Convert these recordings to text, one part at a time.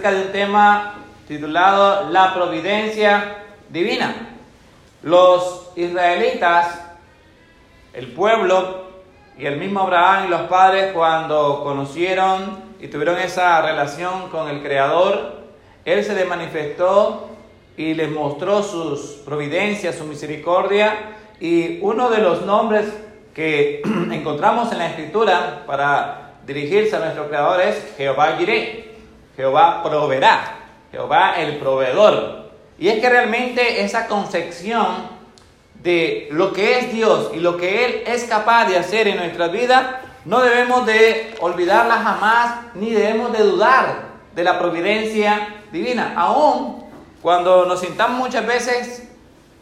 de un tema titulado La providencia divina. Los israelitas, el pueblo y el mismo Abraham y los padres cuando conocieron y tuvieron esa relación con el Creador, Él se les manifestó y les mostró sus providencias, su misericordia y uno de los nombres que encontramos en la escritura para dirigirse a nuestro Creador es Jehová Jireh, Jehová proveerá, Jehová el proveedor. Y es que realmente esa concepción de lo que es Dios y lo que Él es capaz de hacer en nuestra vida, no debemos de olvidarla jamás, ni debemos de dudar de la providencia divina, aún cuando nos sintamos muchas veces,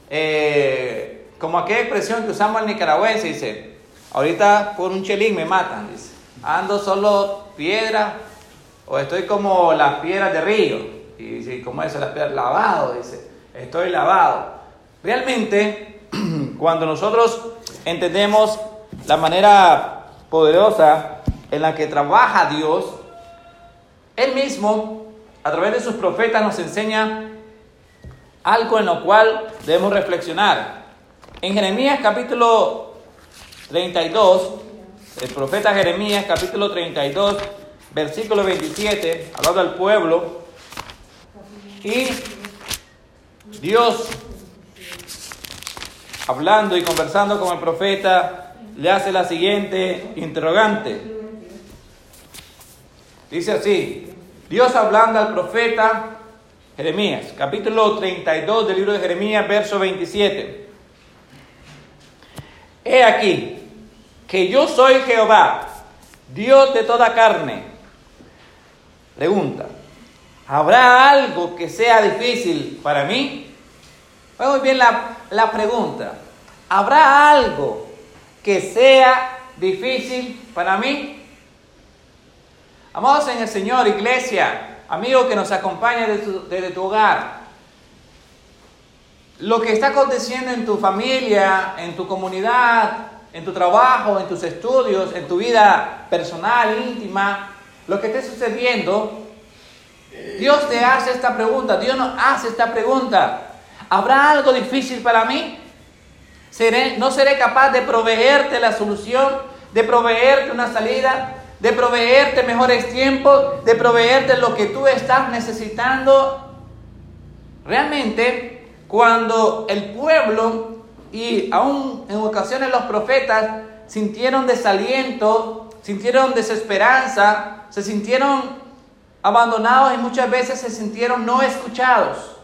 eh, como aquella expresión que usamos al nicaragüense, dice, ahorita por un chelín me matan, dice, ando solo piedra, o estoy como las piedras de río, y dice, ¿cómo es las piedras? Lavado, dice, estoy lavado. Realmente, cuando nosotros entendemos la manera poderosa en la que trabaja Dios, Él mismo, a través de sus profetas, nos enseña algo en lo cual debemos reflexionar. En Jeremías capítulo 32, el profeta Jeremías capítulo 32, versículo 27, hablando al pueblo, y Dios, hablando y conversando con el profeta, le hace la siguiente interrogante. Dice así, Dios hablando al profeta, Jeremías, capítulo 32 del libro de Jeremías, verso 27. He aquí que yo soy Jehová, Dios de toda carne. Pregunta, ¿habrá algo que sea difícil para mí? muy bien la, la pregunta. ¿Habrá algo que sea difícil para mí? Amados en el Señor, iglesia, amigo que nos acompaña desde tu, hogar, lo que está aconteciendo en tu familia, en tu comunidad, en tu trabajo, en tus estudios, en tu vida personal, íntima, lo que esté sucediendo, Dios te hace esta pregunta, Dios nos hace esta pregunta. ¿Habrá algo difícil para mí? ¿Seré, ¿No seré capaz de proveerte la solución, de proveerte una salida? de proveerte mejores tiempos, de proveerte lo que tú estás necesitando. Realmente, cuando el pueblo y aún en ocasiones los profetas sintieron desaliento, sintieron desesperanza, se sintieron abandonados y muchas veces se sintieron no escuchados.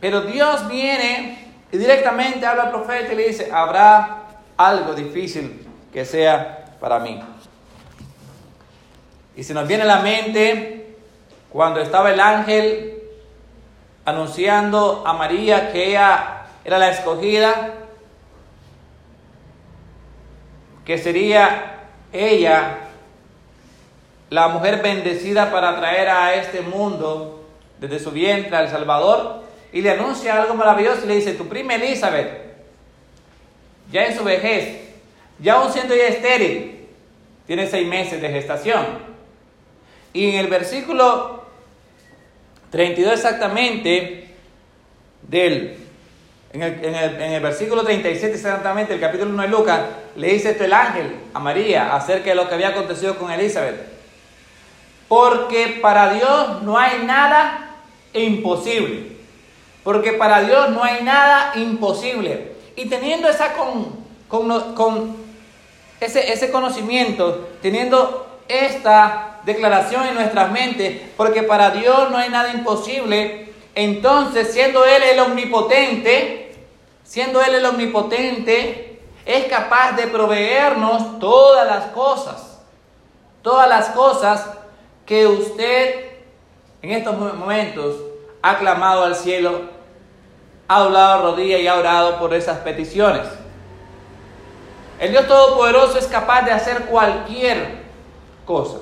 Pero Dios viene y directamente habla al profeta y le dice, habrá algo difícil que sea para mí. Y se nos viene a la mente cuando estaba el ángel anunciando a María que ella era la escogida, que sería ella la mujer bendecida para traer a este mundo desde su vientre al Salvador, y le anuncia algo maravilloso y le dice, tu prima Elizabeth, ya en su vejez, ya aún siendo ya estéril, tiene seis meses de gestación. Y en el versículo 32 exactamente del, en el, en el, versículo 37 exactamente, el capítulo 1 de Lucas, le dice esto el ángel a María acerca de lo que había acontecido con Elizabeth. Porque para Dios no hay nada imposible. Porque para Dios no hay nada imposible. Y teniendo esa con, con, con ese, conocimiento, teniendo esta declaración en nuestras mentes, porque para Dios no hay nada imposible, entonces siendo Él el omnipotente, siendo Él el omnipotente, es capaz de proveernos todas las cosas, todas las cosas que usted en estos momentos ha clamado al cielo, ha doblado rodilla y ha orado por esas peticiones. El Dios Todopoderoso es capaz de hacer cualquier cosa.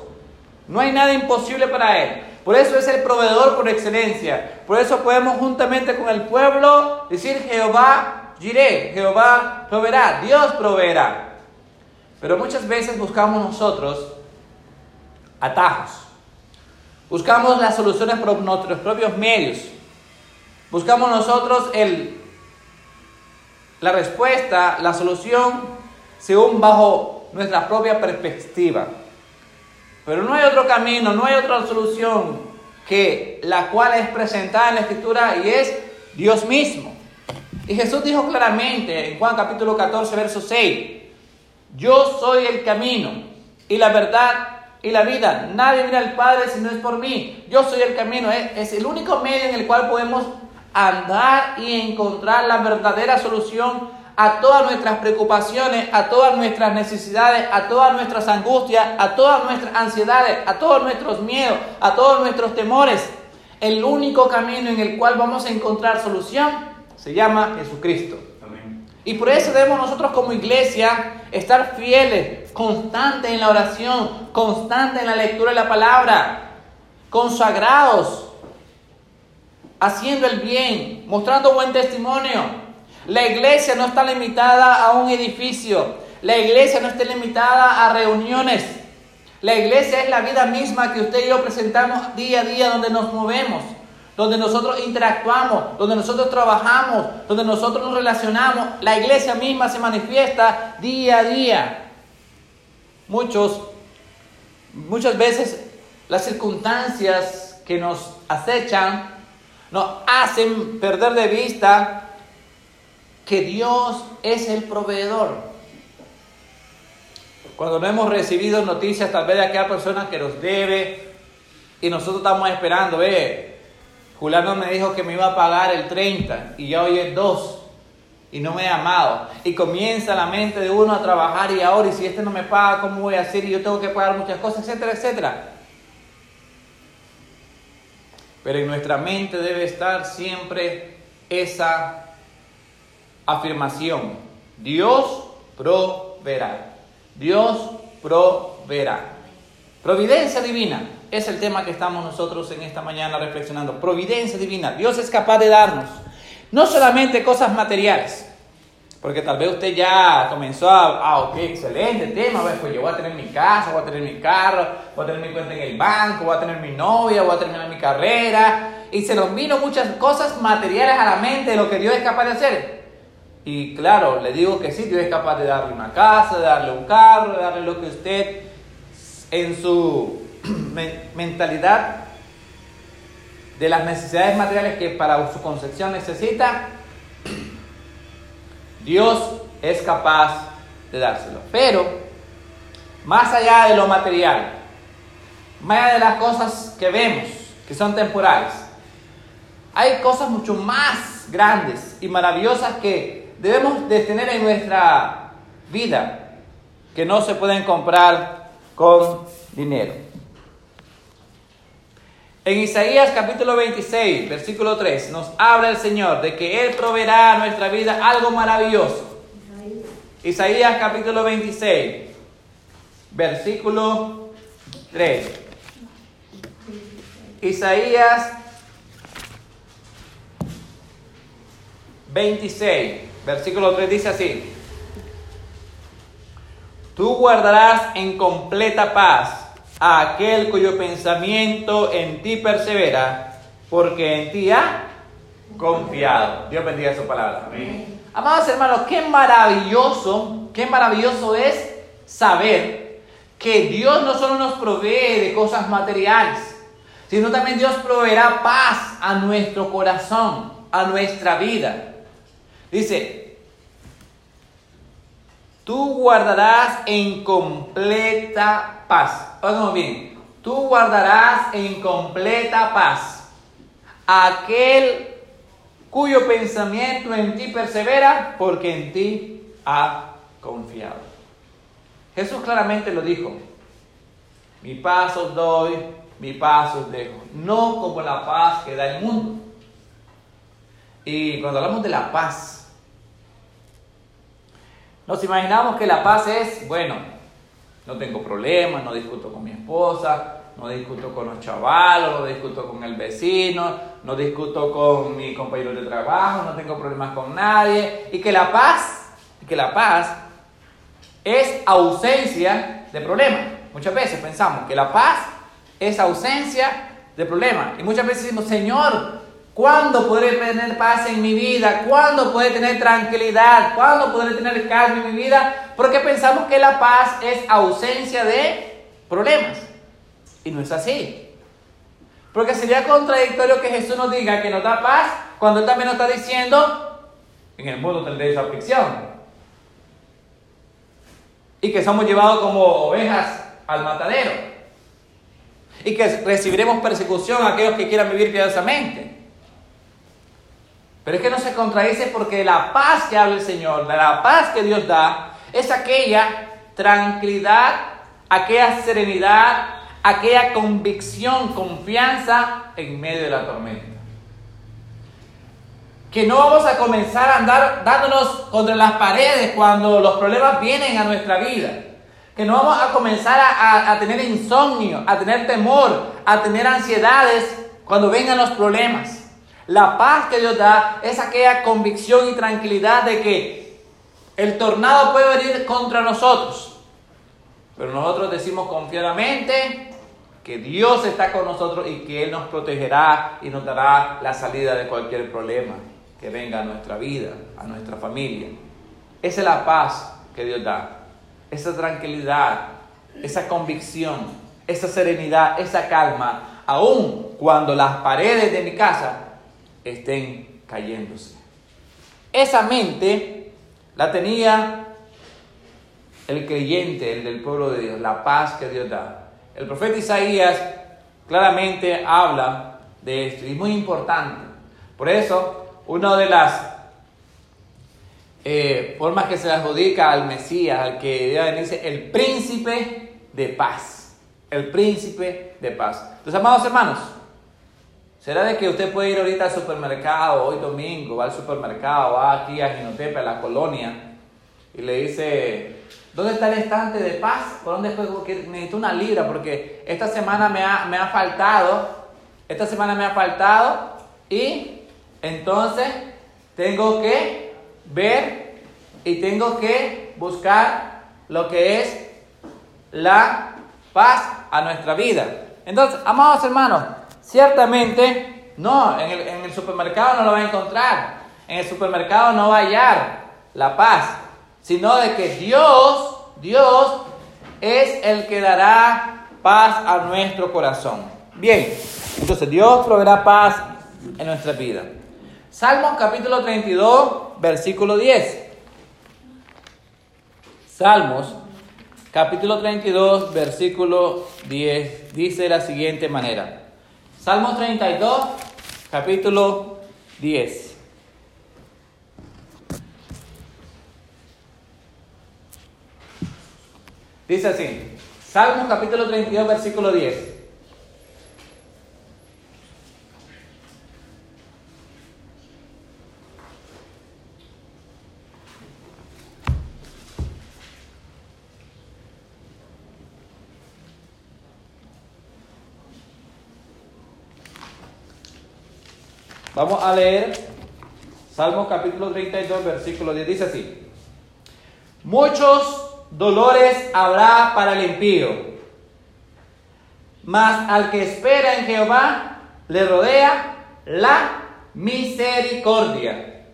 No hay nada imposible para Él. Por eso es el proveedor por excelencia. Por eso podemos juntamente con el pueblo decir Jehová diré, Jehová proveerá, Dios proveerá. Pero muchas veces buscamos nosotros atajos. Buscamos las soluciones por nuestros propios medios. Buscamos nosotros el, la respuesta, la solución, según bajo nuestra propia perspectiva. Pero no hay otro camino, no hay otra solución que la cual es presentada en la Escritura y es Dios mismo. Y Jesús dijo claramente en Juan capítulo 14, verso 6, yo soy el camino y la verdad y la vida. Nadie mira al Padre si no es por mí. Yo soy el camino. Es, el único medio en el cual podemos andar y encontrar la verdadera solución a todas nuestras preocupaciones, a todas nuestras necesidades, a todas nuestras angustias, a todas nuestras ansiedades, a todos nuestros miedos, a todos nuestros temores. El único camino en el cual vamos a encontrar solución se llama Jesucristo. Y por eso debemos nosotros como iglesia estar fieles, constantes en la oración, constantes en la lectura de la palabra, consagrados, haciendo el bien, mostrando buen testimonio, la iglesia no está limitada a un edificio. La iglesia no está limitada a reuniones. La iglesia es la vida misma que usted y yo presentamos día a día donde nos movemos, donde nosotros interactuamos, donde nosotros trabajamos, donde nosotros nos relacionamos. La iglesia misma se manifiesta día a día. Muchos, muchas veces las circunstancias que nos acechan nos hacen perder de vista que Dios es el proveedor. Cuando no hemos recibido noticias tal vez de aquella persona que nos debe y nosotros estamos esperando, ve, Juliano me dijo que me iba a pagar el 30 y ya hoy es 2 y no me ha amado. Y comienza la mente de uno a trabajar y ahora, y si este no me paga, ¿cómo voy a hacer? Y yo tengo que pagar muchas cosas, etcétera, etcétera. Pero en nuestra mente debe estar siempre esa afirmación. Dios proveerá. Dios proveerá. Providencia divina es el tema que estamos nosotros en esta mañana reflexionando. Providencia divina. Dios es capaz de darnos no solamente cosas materiales, porque tal vez usted ya comenzó a, ah, ok, excelente tema, pues yo voy a tener mi casa, voy a tener mi carro, voy a tener mi cuenta en el banco, voy a tener mi novia, voy a terminar mi carrera, y se nos vino muchas cosas materiales a la mente de lo que Dios es capaz de hacer. Y claro, le digo que sí, Dios es capaz de darle una casa, de darle un carro, de darle lo que usted en su mentalidad de las necesidades materiales que para su concepción necesita, Dios es capaz de dárselo. Pero, más allá de lo material, más allá de las cosas que vemos, que son temporales, hay cosas mucho más grandes y maravillosas que debemos de tener en nuestra vida que no se pueden comprar con dinero. En Isaías capítulo 26, versículo 3, nos habla el Señor de que Él proveerá a nuestra vida algo maravilloso. Isaías capítulo 26, versículo 3. Isaías 26. Versículo 3 dice así. Tú guardarás en completa paz a aquel cuyo pensamiento en ti persevera, porque en ti ha confiado. Dios bendiga su palabra. Amén. Amados hermanos, qué maravilloso, qué maravilloso es saber que Dios no solo nos provee de cosas materiales, sino también Dios proveerá paz a nuestro corazón, a nuestra vida. Dice, tú guardarás en completa paz. Oigan bien, tú guardarás en completa paz aquel cuyo pensamiento en ti persevera, porque en ti ha confiado. Jesús claramente lo dijo, mi paz os doy, mi paz os dejo, no como la paz que da el mundo. Y cuando hablamos de la paz, nos imaginamos que la paz es, bueno, no tengo problemas, no discuto con mi esposa, no discuto con los chavalos, no discuto con el vecino, no discuto con mi compañero de trabajo, no tengo problemas con nadie. Y que la paz, que la paz es ausencia de problemas. Muchas veces pensamos que la paz es ausencia de problemas. Y muchas veces decimos, Señor, ¿cuándo podré tener paz en mi vida? ¿Cuándo podré tener tranquilidad? ¿Cuándo podré tener calma en mi vida? Porque pensamos que la paz es ausencia de problemas. Y no es así. Porque sería contradictorio que Jesús nos diga que nos da paz cuando Él también nos está diciendo, en el mundo tendréis aflicción. Y que somos llevados como ovejas al matadero. Y que recibiremos persecución a aquellos que quieran vivir piadosamente. Pero es que no se contradice porque la paz que habla el Señor, la paz que Dios da, es aquella tranquilidad, aquella serenidad, aquella convicción, confianza en medio de la tormenta. Que no vamos a comenzar a andar dándonos contra las paredes cuando los problemas vienen a nuestra vida. Que no vamos a comenzar a, tener insomnio, a tener temor, a tener ansiedades cuando vengan los problemas. La paz que Dios da es aquella convicción y tranquilidad de que el tornado puede venir contra nosotros. Pero nosotros decimos confiadamente, que Dios está con nosotros y que Él nos protegerá y nos dará la salida de cualquier problema que venga a nuestra vida, a nuestra familia. Esa es la paz que Dios da, esa tranquilidad, esa convicción, esa serenidad, esa calma, aun cuando las paredes de mi casa estén cayéndose. Esa mente la tenía el creyente, el del pueblo de Dios, la paz que Dios da. El profeta Isaías claramente habla de esto y es muy importante. Por eso, una de las eh, formas que se adjudica al Mesías, al que dice el príncipe de paz. El príncipe de paz. Entonces, amados hermanos, ¿será de que usted puede ir ahorita al supermercado, hoy domingo, va al supermercado, va aquí a Ginotepa, a la colonia, y le dice, ¿Dónde está el estante de paz? ¿Por dónde fue? necesito una libra porque esta semana me ha, me ha faltado. Esta semana me ha faltado y entonces tengo que ver y tengo que buscar lo que es la paz a nuestra vida. Entonces, amados hermanos, ciertamente no, en el, en el supermercado no lo va a encontrar. En el supermercado no va a hallar la paz sino de que Dios, Dios es el que dará paz a nuestro corazón. Bien, entonces Dios proveerá paz en nuestra vida. Salmos capítulo 32, versículo 10. Salmos capítulo 32, versículo 10, dice de la siguiente manera. Salmos 32, capítulo 10. Dice así, Salmos capítulo 32, versículo 10. Vamos a leer Salmos capítulo 32, versículo 10. Dice así. Muchos dolores habrá para el impío. Mas al que espera en Jehová le rodea la misericordia.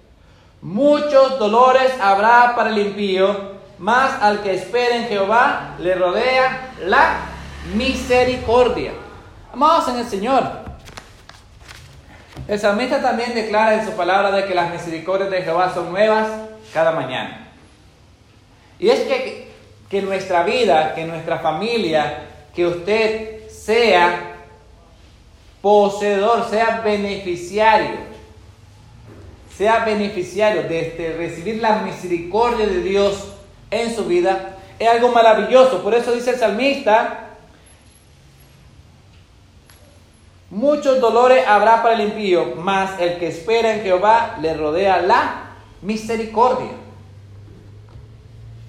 Muchos dolores habrá para el impío, mas al que espera en Jehová le rodea la misericordia. Amados en el Señor. El salmista también declara en su palabra de que las misericordias de Jehová son nuevas cada mañana. Y es que, que nuestra vida, que nuestra familia, que usted sea poseedor, sea beneficiario, sea beneficiario de este, recibir la misericordia de Dios en su vida, es algo maravilloso. Por eso dice el salmista, muchos dolores habrá para el impío, mas el que espera en Jehová le rodea la misericordia.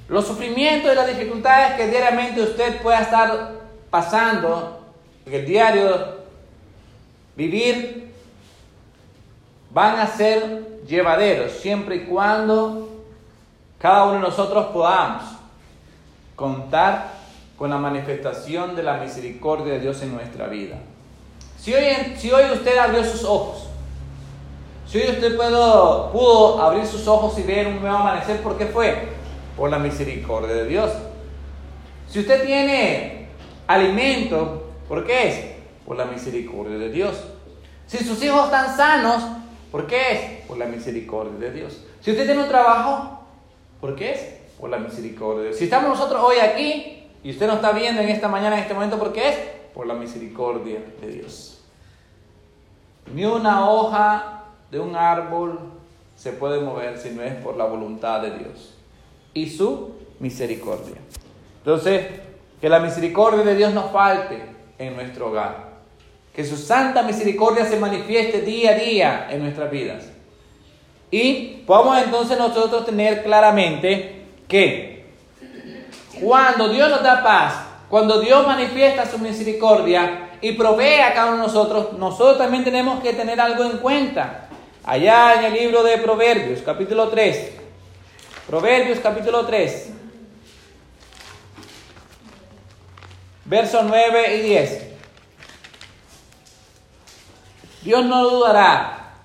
Los sufrimientos y las dificultades que diariamente usted pueda estar pasando en el diario vivir van a ser llevaderos siempre y cuando cada uno de nosotros podamos contar con la manifestación de la misericordia de Dios en nuestra vida. Si hoy, si hoy usted abrió sus ojos, si hoy usted pudo, pudo abrir sus ojos y ver un nuevo amanecer, ¿por qué fue? Por la misericordia de Dios. Si usted tiene alimento, ¿por qué es? Por la misericordia de Dios. Si sus hijos están sanos, ¿por qué es? Por la misericordia de Dios. Si usted tiene un trabajo, ¿por qué es? Por la misericordia de Dios. Si estamos nosotros hoy aquí y usted nos está viendo en esta mañana, en este momento, ¿por qué es? Por la misericordia de Dios. Ni una hoja de un árbol se puede mover si no es por la voluntad de Dios y su misericordia. Entonces, que la misericordia de Dios no falte en nuestro hogar. Que su santa misericordia se manifieste día a día en nuestras vidas. Y podamos entonces nosotros tener claramente que cuando Dios nos da paz, cuando Dios manifiesta su misericordia y provee a cada uno de nosotros, nosotros también tenemos que tener algo en cuenta. Allá en el libro de Proverbios, capítulo 3. Proverbios, capítulo 3. Versos 9 y 10. Dios no dudará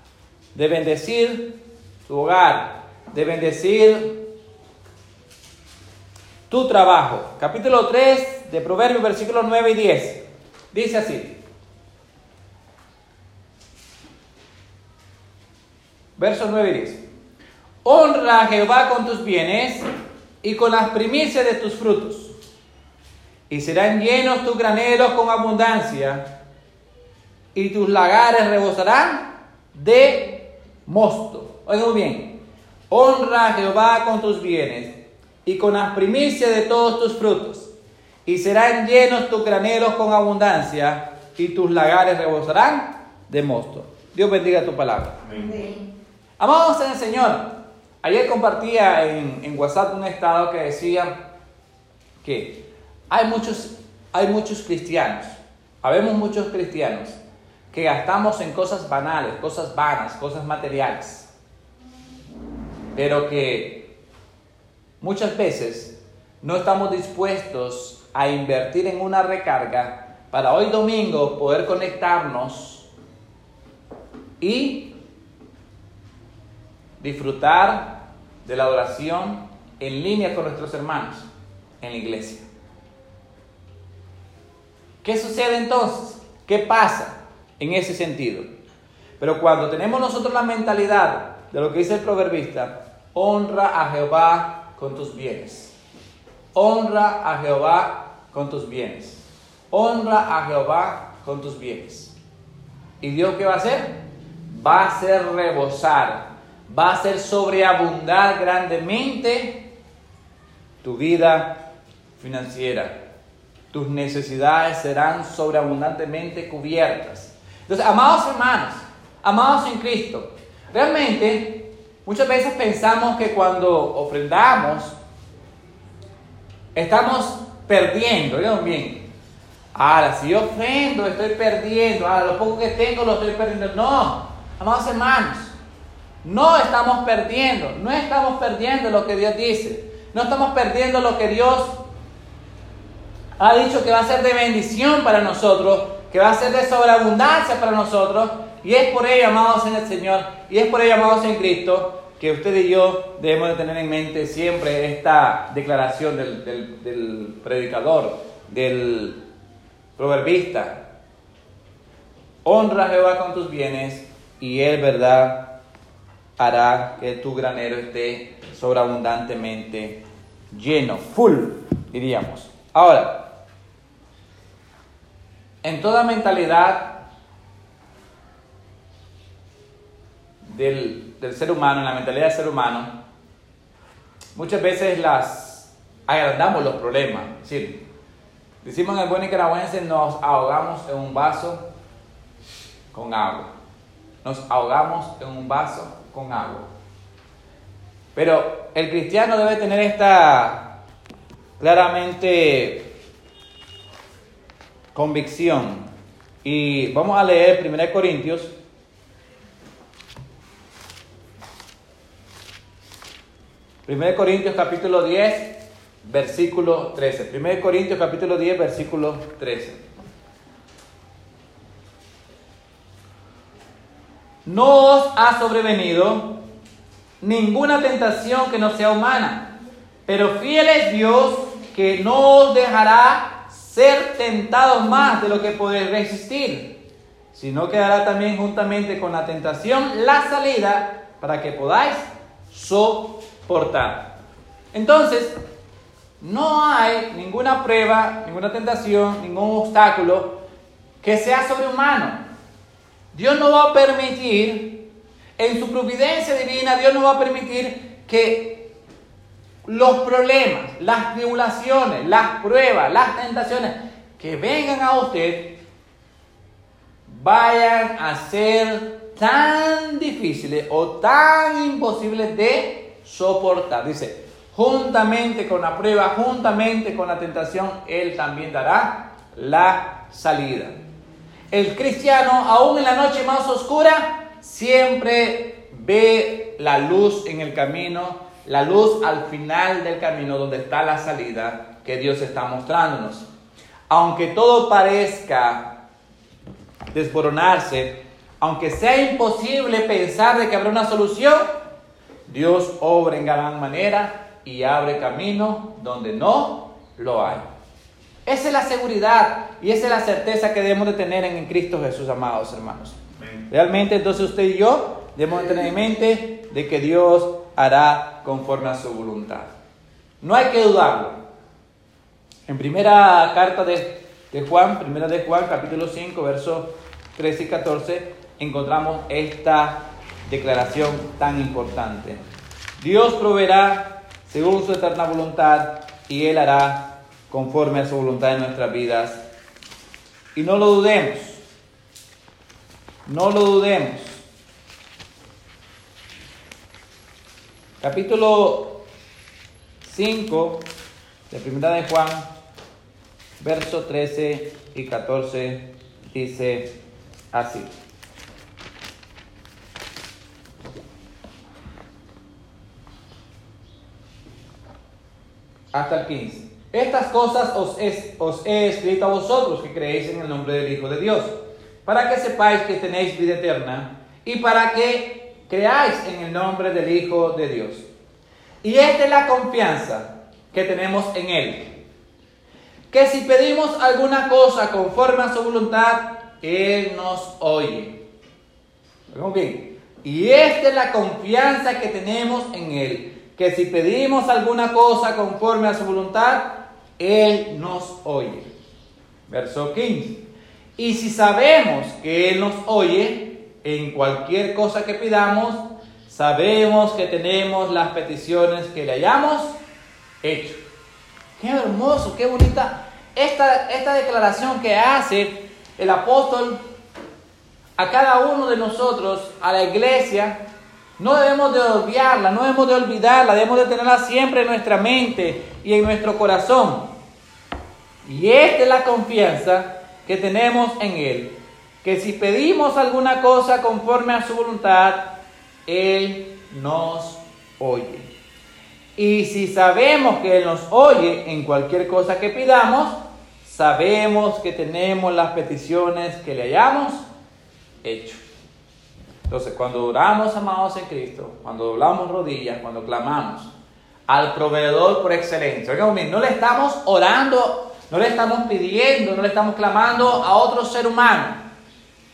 de bendecir tu hogar, de bendecir tu trabajo. Capítulo 3 de Proverbios, versículos 9 y 10. Dice así. Versos 9 y 10. Honra a Jehová con tus bienes y con las primicias de tus frutos y serán llenos tus graneros con abundancia, y tus lagares rebosarán de mosto. Oigan muy bien, honra a Jehová con tus bienes y con las primicias de todos tus frutos, y serán llenos tus graneros con abundancia, y tus lagares rebosarán de mosto. Dios bendiga tu palabra. Amén. Amados en el Señor, ayer compartía en, en WhatsApp un estado que decía que hay muchos, hay muchos cristianos, habemos muchos cristianos que gastamos en cosas banales, cosas vanas, cosas materiales, pero que muchas veces no estamos dispuestos a invertir en una recarga para hoy domingo poder conectarnos y disfrutar de la adoración en línea con nuestros hermanos en la iglesia. ¿Qué sucede entonces? ¿Qué pasa en ese sentido? Pero cuando tenemos nosotros la mentalidad de lo que dice el proverbista, honra a Jehová con tus bienes. Honra a Jehová con tus bienes. Honra a Jehová con tus bienes. ¿Y Dios qué va a hacer? Va a hacer rebosar, va a hacer sobreabundar grandemente tu vida financiera tus necesidades serán sobreabundantemente cubiertas. Entonces, amados hermanos, amados en Cristo, realmente muchas veces pensamos que cuando ofrendamos, estamos perdiendo, ¿Oigan bien? Ahora, si yo ofrendo, estoy perdiendo. Ahora, lo poco que tengo lo estoy perdiendo. No, amados hermanos, no estamos perdiendo. No estamos perdiendo lo que Dios dice. No estamos perdiendo lo que Dios ha dicho que va a ser de bendición para nosotros, que va a ser de sobreabundancia para nosotros. Y es por ello, amados en el Señor, y es por ello, amados en Cristo, que usted y yo debemos de tener en mente siempre esta declaración del, del predicador, del proverbista. Honra a Jehová con tus bienes y Él, ¿verdad?, hará que tu granero esté sobreabundantemente lleno, full, diríamos. Ahora, en toda mentalidad del, ser humano, en la mentalidad del ser humano, muchas veces las agrandamos los problemas. Decir, decimos en el buen nicaragüense, nos ahogamos en un vaso con agua. Nos ahogamos en un vaso con agua. Pero el cristiano debe tener esta claramente convicción. Y vamos a leer 1 Corintios. Primero Corintios capítulo 10, versículo 13. 1 Corintios capítulo 10, versículo 13. no os ha sobrevenido ninguna tentación que no sea humana, pero fiel es Dios que no os dejará ser tentados más de lo que podéis resistir, sino que dará también juntamente con la tentación la salida para que podáis soportar. Entonces, no hay ninguna prueba, ninguna tentación, ningún obstáculo que sea sobrehumano. Dios no va a permitir, en su providencia divina, Dios no va a permitir que los problemas, las tribulaciones, las pruebas, las tentaciones que vengan a usted vayan a ser tan difíciles o tan imposibles de soportar. Dice, juntamente con la prueba, juntamente con la tentación, Él también dará la salida. El cristiano, aún en la noche más oscura, siempre ve la luz en el camino, la luz al final del camino donde está la salida que Dios está mostrándonos. Aunque todo parezca desboronarse, aunque sea imposible pensar de que habrá una solución, Dios obra en gran manera y abre camino donde no lo hay. Esa es la seguridad y esa es la certeza que debemos de tener en Cristo Jesús, amados hermanos. Realmente entonces usted y yo debemos de tener en mente de que Dios hará conforme a su voluntad. No hay que dudarlo. En primera carta de, de Juan, primera de Juan, capítulo 5, versos 13 y 14, encontramos esta declaración tan importante. Dios proveerá según su eterna voluntad y Él hará conforme a su voluntad en nuestras vidas. Y no lo dudemos, no lo dudemos. Capítulo 5 de Primera de Juan, verso 13 y 14 dice así. Hasta el 15. Estas cosas os, he escrito a vosotros que creéis en el nombre del Hijo de Dios, para que sepáis que tenéis vida eterna y para que creáis en el nombre del Hijo de Dios. Y esta es la confianza que tenemos en Él. Que si pedimos alguna cosa conforme a su voluntad, Él nos oye. ¿Vamos bien? Y esta es la confianza que tenemos en Él. Que si pedimos alguna cosa conforme a su voluntad, él nos oye. Verso 15. Y si sabemos que Él nos oye en cualquier cosa que pidamos, sabemos que tenemos las peticiones que le hayamos hecho. Qué hermoso, qué bonita esta, esta declaración que hace el apóstol a cada uno de nosotros, a la iglesia. No debemos de olvidarla, no debemos de olvidarla, debemos de tenerla siempre en nuestra mente y en nuestro corazón. Y esta es la confianza que tenemos en Él, que si pedimos alguna cosa conforme a su voluntad, Él nos oye. Y si sabemos que Él nos oye en cualquier cosa que pidamos, sabemos que tenemos las peticiones que le hayamos hecho. Entonces, cuando oramos, amados en Cristo, cuando doblamos rodillas, cuando clamamos al proveedor por excelencia, no le estamos orando no le estamos pidiendo, no le estamos clamando a otro ser humano.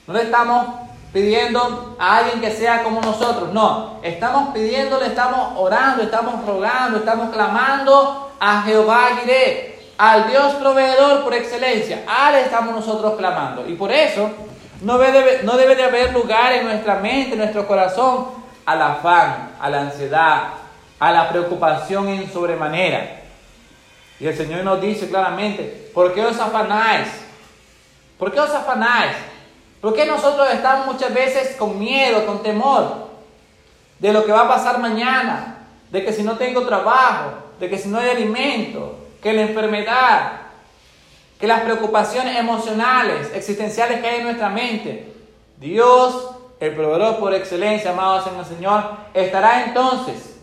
No le estamos pidiendo a alguien que sea como nosotros. No, estamos pidiendo, le estamos orando, estamos rogando, estamos clamando a Jehová Jireh, al Dios proveedor por excelencia. A él estamos nosotros clamando. Y por eso no debe, no debe de haber lugar en nuestra mente, en nuestro corazón, al afán, a la ansiedad, a la preocupación en sobremanera. Y el Señor nos dice claramente, ¿por qué os afanáis? ¿Por qué os afanáis? ¿Por qué nosotros estamos muchas veces con miedo, con temor de lo que va a pasar mañana? De que si no tengo trabajo, de que si no hay alimento, que la enfermedad, que las preocupaciones emocionales, existenciales que hay en nuestra mente. Dios, el proveedor por excelencia, amados en el Señor, estará entonces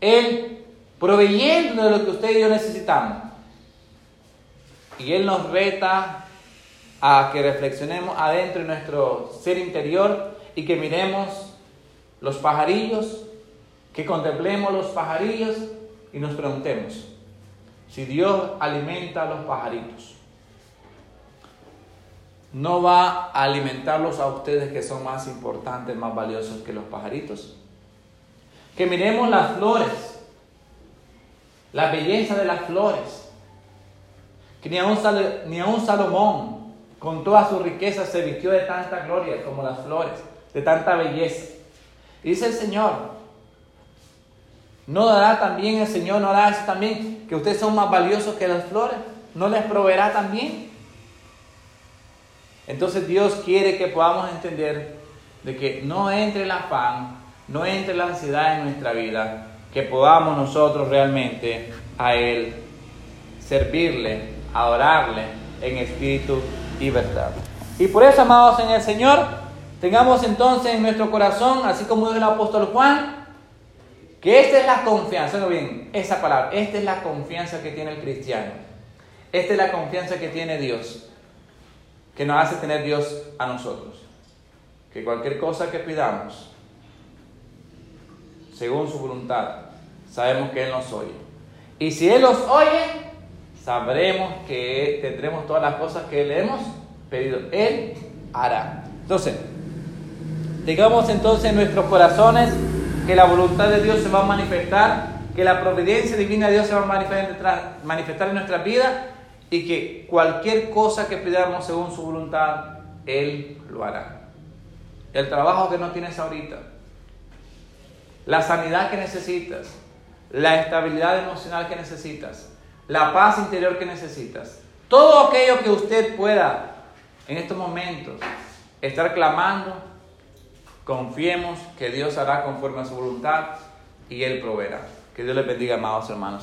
Él proveyendo de lo que usted y yo necesitamos. Y Él nos reta a que reflexionemos adentro de nuestro ser interior y que miremos los pajarillos, que contemplemos los pajarillos y nos preguntemos si Dios alimenta a los pajaritos. No va a alimentarlos a ustedes que son más importantes, más valiosos que los pajaritos. Que miremos las flores, la belleza de las flores. Que ni a un, ni a un Salomón, con toda su riqueza, se vistió de tanta gloria como las flores, de tanta belleza. dice el Señor, ¿no dará también el Señor, no hará eso también, que ustedes son más valiosos que las flores? ¿No les proveerá también? Entonces Dios quiere que podamos entender de que no entre el afán, no entre la ansiedad en nuestra vida, que podamos nosotros realmente a Él servirle, adorarle en espíritu y verdad. Y por eso, amados en el Señor, tengamos entonces en nuestro corazón, así como dijo el apóstol Juan, que esta es la confianza, no bien, esa palabra, esta es la confianza que tiene el cristiano, esta es la confianza que tiene Dios, que nos hace tener Dios a nosotros, que cualquier cosa que pidamos, según su voluntad, sabemos que Él nos oye. Y si Él nos oye, sabremos que tendremos todas las cosas que le hemos pedido. Él hará. Entonces, digamos entonces en nuestros corazones que la voluntad de Dios se va a manifestar, que la providencia divina de Dios se va a manifestar en nuestra vida y que cualquier cosa que pidamos según su voluntad, Él lo hará. El trabajo que no tienes ahorita, la sanidad que necesitas, la estabilidad emocional que necesitas, la paz interior que necesitas. Todo aquello que usted pueda en estos momentos estar clamando, confiemos que Dios hará conforme a su voluntad y Él proveerá. Que Dios les bendiga, amados hermanos.